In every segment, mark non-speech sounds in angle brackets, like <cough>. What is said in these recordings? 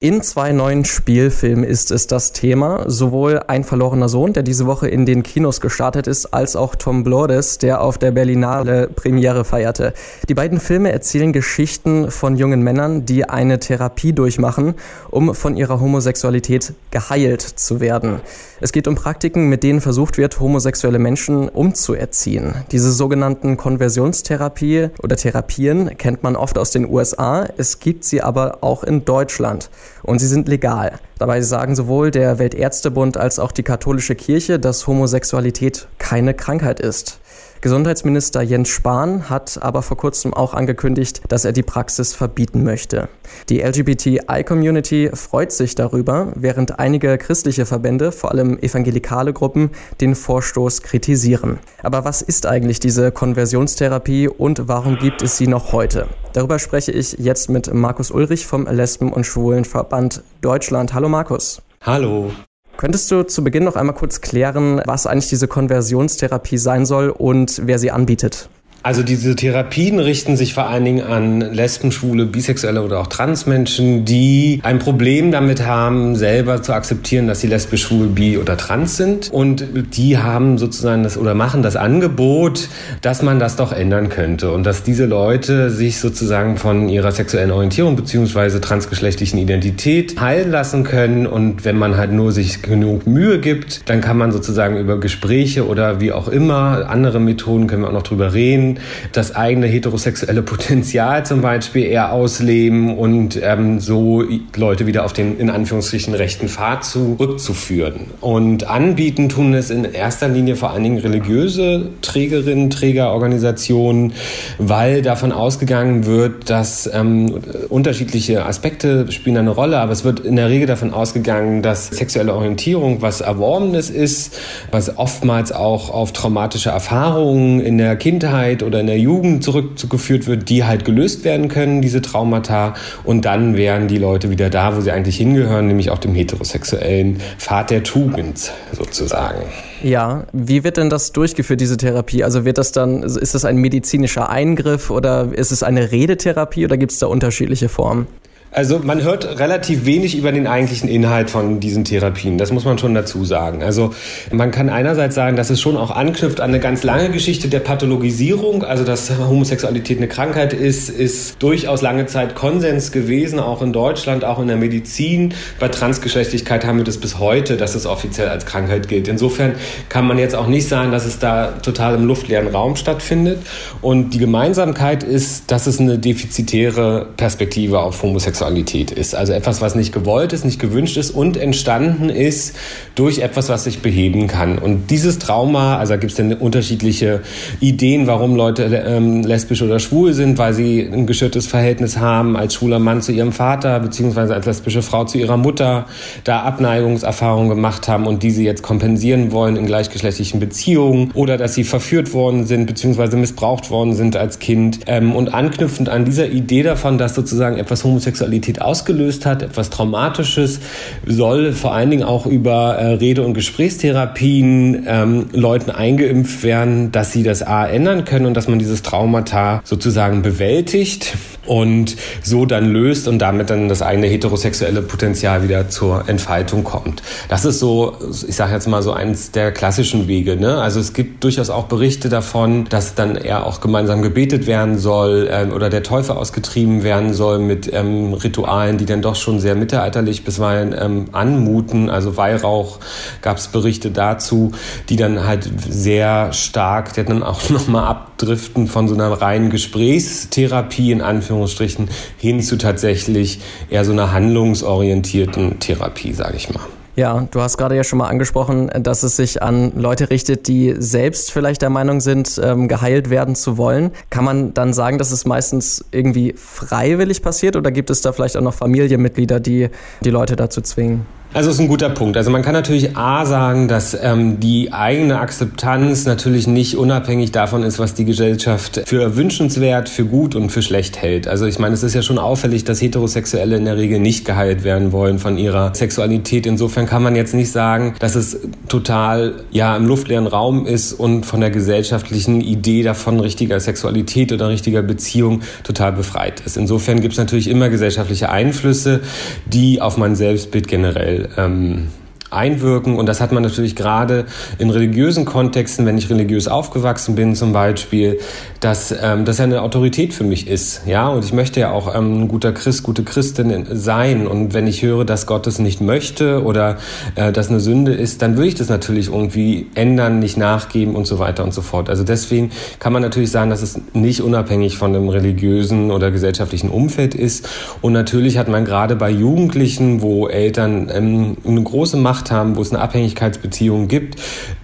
In zwei neuen Spielfilmen ist es das Thema. Sowohl Ein verlorener Sohn, der diese Woche in den Kinos gestartet ist, als auch Tom Blores, der auf der Berlinale Premiere feierte. Die beiden Filme erzählen Geschichten von jungen Männern, die eine Therapie durchmachen, um von ihrer Homosexualität geheilt zu werden. Es geht um Praktiken, mit denen versucht wird, homosexuelle Menschen umzuerziehen. Diese sogenannten Konversionstherapie oder Therapien kennt man oft aus den USA. Es gibt sie aber auch in Deutschland und sie sind legal. Dabei sagen sowohl der Weltärztebund als auch die katholische Kirche, dass Homosexualität keine Krankheit ist. Gesundheitsminister Jens Spahn hat aber vor kurzem auch angekündigt, dass er die Praxis verbieten möchte. Die LGBTI-Community freut sich darüber, während einige christliche Verbände, vor allem evangelikale Gruppen, den Vorstoß kritisieren. Aber was ist eigentlich diese Konversionstherapie und warum gibt es sie noch heute? Darüber spreche ich jetzt mit Markus Ulrich vom Lesben- und Schwulenverband Deutschland. Hallo Markus. Hallo. Könntest du zu Beginn noch einmal kurz klären, was eigentlich diese Konversionstherapie sein soll und wer sie anbietet? Also diese Therapien richten sich vor allen Dingen an Lesben, Schwule, Bisexuelle oder auch Transmenschen, die ein Problem damit haben, selber zu akzeptieren, dass sie lesbisch, schwul, bi oder trans sind. Und die haben sozusagen das oder machen das Angebot, dass man das doch ändern könnte und dass diese Leute sich sozusagen von ihrer sexuellen Orientierung beziehungsweise transgeschlechtlichen Identität heilen lassen können. Und wenn man halt nur sich genug Mühe gibt, dann kann man sozusagen über Gespräche oder wie auch immer, andere Methoden können wir auch noch drüber reden, das eigene heterosexuelle Potenzial zum Beispiel eher ausleben und ähm, so Leute wieder auf den in Anführungsstrichen rechten Pfad zurückzuführen. Und anbieten tun es in erster Linie vor allen Dingen religiöse Trägerinnen, Trägerorganisationen, weil davon ausgegangen wird, dass ähm, unterschiedliche Aspekte spielen eine Rolle, aber es wird in der Regel davon ausgegangen, dass sexuelle Orientierung was Erworbenes ist, was oftmals auch auf traumatische Erfahrungen in der Kindheit Kindheit oder in der Jugend zurückgeführt wird, die halt gelöst werden können, diese Traumata. Und dann wären die Leute wieder da, wo sie eigentlich hingehören, nämlich auf dem heterosexuellen Pfad der Tugend sozusagen. Ja, wie wird denn das durchgeführt, diese Therapie? Also wird das dann, ist das ein medizinischer Eingriff oder ist es eine Redetherapie oder gibt es da unterschiedliche Formen? Also man hört relativ wenig über den eigentlichen Inhalt von diesen Therapien. Das muss man schon dazu sagen. Also man kann einerseits sagen, dass es schon auch anknüpft an eine ganz lange Geschichte der Pathologisierung. Also dass Homosexualität eine Krankheit ist, ist durchaus lange Zeit Konsens gewesen, auch in Deutschland, auch in der Medizin. Bei Transgeschlechtlichkeit haben wir das bis heute, dass es offiziell als Krankheit gilt. Insofern kann man jetzt auch nicht sagen, dass es da total im luftleeren Raum stattfindet. Und die Gemeinsamkeit ist, dass es eine defizitäre Perspektive auf Homosexualität Sexualität ist. Also etwas, was nicht gewollt ist, nicht gewünscht ist und entstanden ist durch etwas, was sich beheben kann. Und dieses Trauma, also gibt es dann unterschiedliche Ideen, warum Leute ähm, lesbisch oder schwul sind, weil sie ein geschürtes Verhältnis haben als schwuler Mann zu ihrem Vater, beziehungsweise als lesbische Frau zu ihrer Mutter, da Abneigungserfahrungen gemacht haben und die sie jetzt kompensieren wollen in gleichgeschlechtlichen Beziehungen oder dass sie verführt worden sind, beziehungsweise missbraucht worden sind als Kind. Ähm, und anknüpfend an dieser Idee davon, dass sozusagen etwas homosexuell Sexualität ausgelöst hat, etwas Traumatisches, soll vor allen Dingen auch über äh, Rede- und Gesprächstherapien ähm, Leuten eingeimpft werden, dass sie das A ändern können und dass man dieses Traumata sozusagen bewältigt und so dann löst und damit dann das eigene heterosexuelle Potenzial wieder zur Entfaltung kommt. Das ist so, ich sage jetzt mal so eins der klassischen Wege. Ne? Also es gibt durchaus auch Berichte davon, dass dann eher auch gemeinsam gebetet werden soll ähm, oder der Teufel ausgetrieben werden soll mit ähm, Ritualen, die dann doch schon sehr mittelalterlich bisweilen ähm, anmuten. Also Weihrauch gab es Berichte dazu, die dann halt sehr stark, die dann auch <laughs> nochmal abdriften von so einer reinen Gesprächstherapie in Anführungsstrichen hin zu tatsächlich eher so einer handlungsorientierten Therapie, sage ich mal. Ja, du hast gerade ja schon mal angesprochen, dass es sich an Leute richtet, die selbst vielleicht der Meinung sind, ähm, geheilt werden zu wollen. Kann man dann sagen, dass es meistens irgendwie freiwillig passiert oder gibt es da vielleicht auch noch Familienmitglieder, die die Leute dazu zwingen? Also ist ein guter Punkt. Also man kann natürlich A sagen, dass ähm, die eigene Akzeptanz natürlich nicht unabhängig davon ist, was die Gesellschaft für wünschenswert, für gut und für schlecht hält. Also ich meine, es ist ja schon auffällig, dass Heterosexuelle in der Regel nicht geheilt werden wollen von ihrer Sexualität. Insofern kann man jetzt nicht sagen, dass es total ja im luftleeren Raum ist und von der gesellschaftlichen Idee davon richtiger Sexualität oder richtiger Beziehung total befreit ist. Insofern gibt es natürlich immer gesellschaftliche Einflüsse, die auf mein Selbstbild generell ähm, einwirken. Und das hat man natürlich gerade in religiösen Kontexten, wenn ich religiös aufgewachsen bin zum Beispiel, dass ähm, das ja eine Autorität für mich ist. Ja, und ich möchte ja auch ähm, ein guter Christ, gute Christin sein. Und wenn ich höre, dass Gott es nicht möchte oder äh, dass eine Sünde ist, dann würde ich das natürlich irgendwie ändern, nicht nachgeben und so weiter und so fort. Also deswegen kann man natürlich sagen, dass es nicht unabhängig von dem religiösen oder gesellschaftlichen Umfeld ist. Und natürlich hat man gerade bei Jugendlichen, wo Eltern ähm, eine große Macht gemacht haben, wo es eine Abhängigkeitsbeziehung gibt,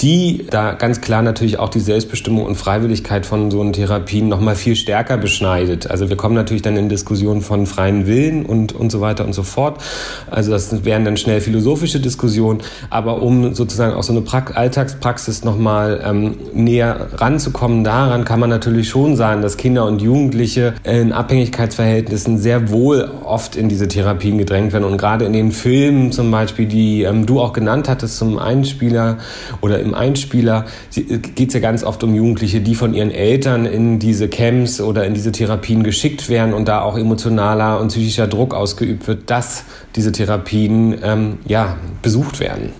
die da ganz klar natürlich auch die Selbstbestimmung und Freiwilligkeit von so einen Therapien noch mal viel stärker beschneidet. Also wir kommen natürlich dann in Diskussionen von freien Willen und, und so weiter und so fort. Also das wären dann schnell philosophische Diskussionen. Aber um sozusagen auch so eine pra Alltagspraxis noch mal ähm, näher ranzukommen, daran kann man natürlich schon sagen, dass Kinder und Jugendliche in Abhängigkeitsverhältnissen sehr wohl oft in diese Therapien gedrängt werden. Und gerade in den Filmen zum Beispiel, die ähm, du auch genannt hattest zum Einspieler oder im Einspieler, äh, geht es ja ganz oft um Jugendliche, die von ihren Eltern in diese Camps oder in diese Therapien geschickt werden und da auch emotionaler und psychischer Druck ausgeübt wird, dass diese Therapien ähm, ja, besucht werden.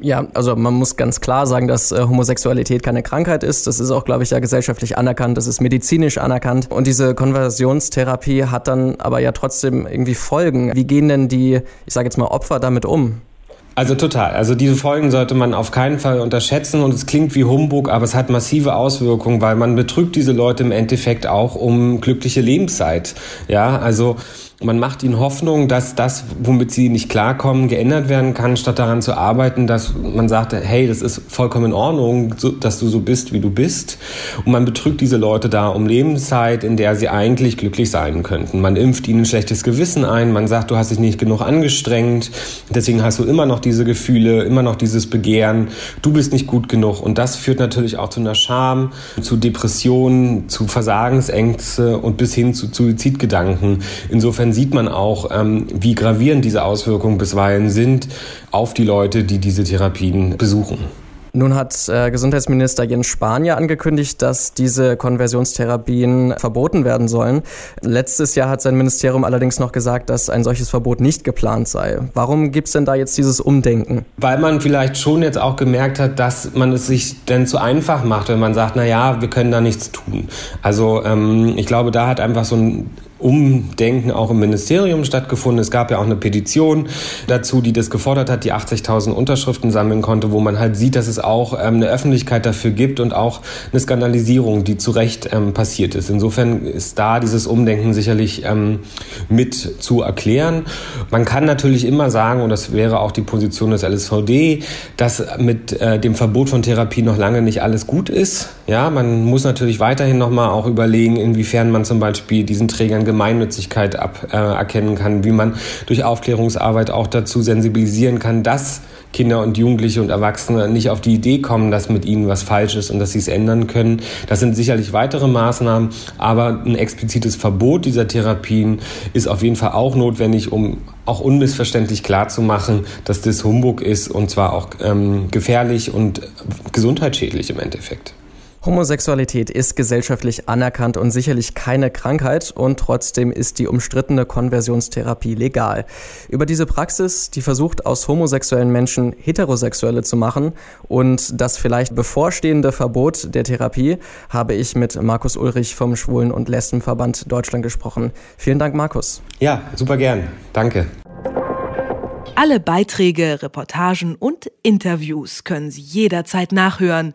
Ja, also man muss ganz klar sagen, dass äh, Homosexualität keine Krankheit ist. Das ist auch, glaube ich, ja gesellschaftlich anerkannt. Das ist medizinisch anerkannt. Und diese Konversionstherapie hat dann aber ja trotzdem irgendwie Folgen. Wie gehen denn die, ich sage jetzt mal, Opfer damit um? Also total. Also diese Folgen sollte man auf keinen Fall unterschätzen und es klingt wie Humbug, aber es hat massive Auswirkungen, weil man betrügt diese Leute im Endeffekt auch um glückliche Lebenszeit. Ja, also man macht ihnen Hoffnung, dass das, womit sie nicht klarkommen, geändert werden kann, statt daran zu arbeiten, dass man sagt, hey, das ist vollkommen in Ordnung, dass du so bist, wie du bist. Und man betrügt diese Leute da um Lebenszeit, in der sie eigentlich glücklich sein könnten. Man impft ihnen ein schlechtes Gewissen ein, man sagt, du hast dich nicht genug angestrengt, deswegen hast du immer noch diese Gefühle, immer noch dieses Begehren, du bist nicht gut genug. Und das führt natürlich auch zu einer Scham, zu Depressionen, zu Versagensängste und bis hin zu Suizidgedanken. Insofern insofern sieht man auch, ähm, wie gravierend diese Auswirkungen bisweilen sind auf die Leute, die diese Therapien besuchen. Nun hat äh, Gesundheitsminister Jens Spahn angekündigt, dass diese Konversionstherapien verboten werden sollen. Letztes Jahr hat sein Ministerium allerdings noch gesagt, dass ein solches Verbot nicht geplant sei. Warum gibt es denn da jetzt dieses Umdenken? Weil man vielleicht schon jetzt auch gemerkt hat, dass man es sich denn zu einfach macht, wenn man sagt, na ja, wir können da nichts tun. Also ähm, ich glaube, da hat einfach so ein Umdenken auch im Ministerium stattgefunden. Es gab ja auch eine Petition dazu, die das gefordert hat, die 80.000 Unterschriften sammeln konnte, wo man halt sieht, dass es auch ähm, eine Öffentlichkeit dafür gibt und auch eine Skandalisierung, die zu Recht ähm, passiert ist. Insofern ist da dieses Umdenken sicherlich ähm, mit zu erklären. Man kann natürlich immer sagen, und das wäre auch die Position des LSVD, dass mit äh, dem Verbot von Therapie noch lange nicht alles gut ist. Ja, man muss natürlich weiterhin nochmal auch überlegen, inwiefern man zum Beispiel diesen Trägern Gemeinnützigkeit ab, äh, erkennen kann, wie man durch Aufklärungsarbeit auch dazu sensibilisieren kann, dass Kinder und Jugendliche und Erwachsene nicht auf die Idee kommen, dass mit ihnen was falsch ist und dass sie es ändern können. Das sind sicherlich weitere Maßnahmen, aber ein explizites Verbot dieser Therapien ist auf jeden Fall auch notwendig, um auch unmissverständlich klarzumachen, dass das Humbug ist und zwar auch ähm, gefährlich und gesundheitsschädlich im Endeffekt. Homosexualität ist gesellschaftlich anerkannt und sicherlich keine Krankheit und trotzdem ist die umstrittene Konversionstherapie legal. Über diese Praxis, die versucht aus homosexuellen Menschen Heterosexuelle zu machen und das vielleicht bevorstehende Verbot der Therapie, habe ich mit Markus Ulrich vom Schwulen- und Lesbenverband Deutschland gesprochen. Vielen Dank, Markus. Ja, super gern. Danke. Alle Beiträge, Reportagen und Interviews können Sie jederzeit nachhören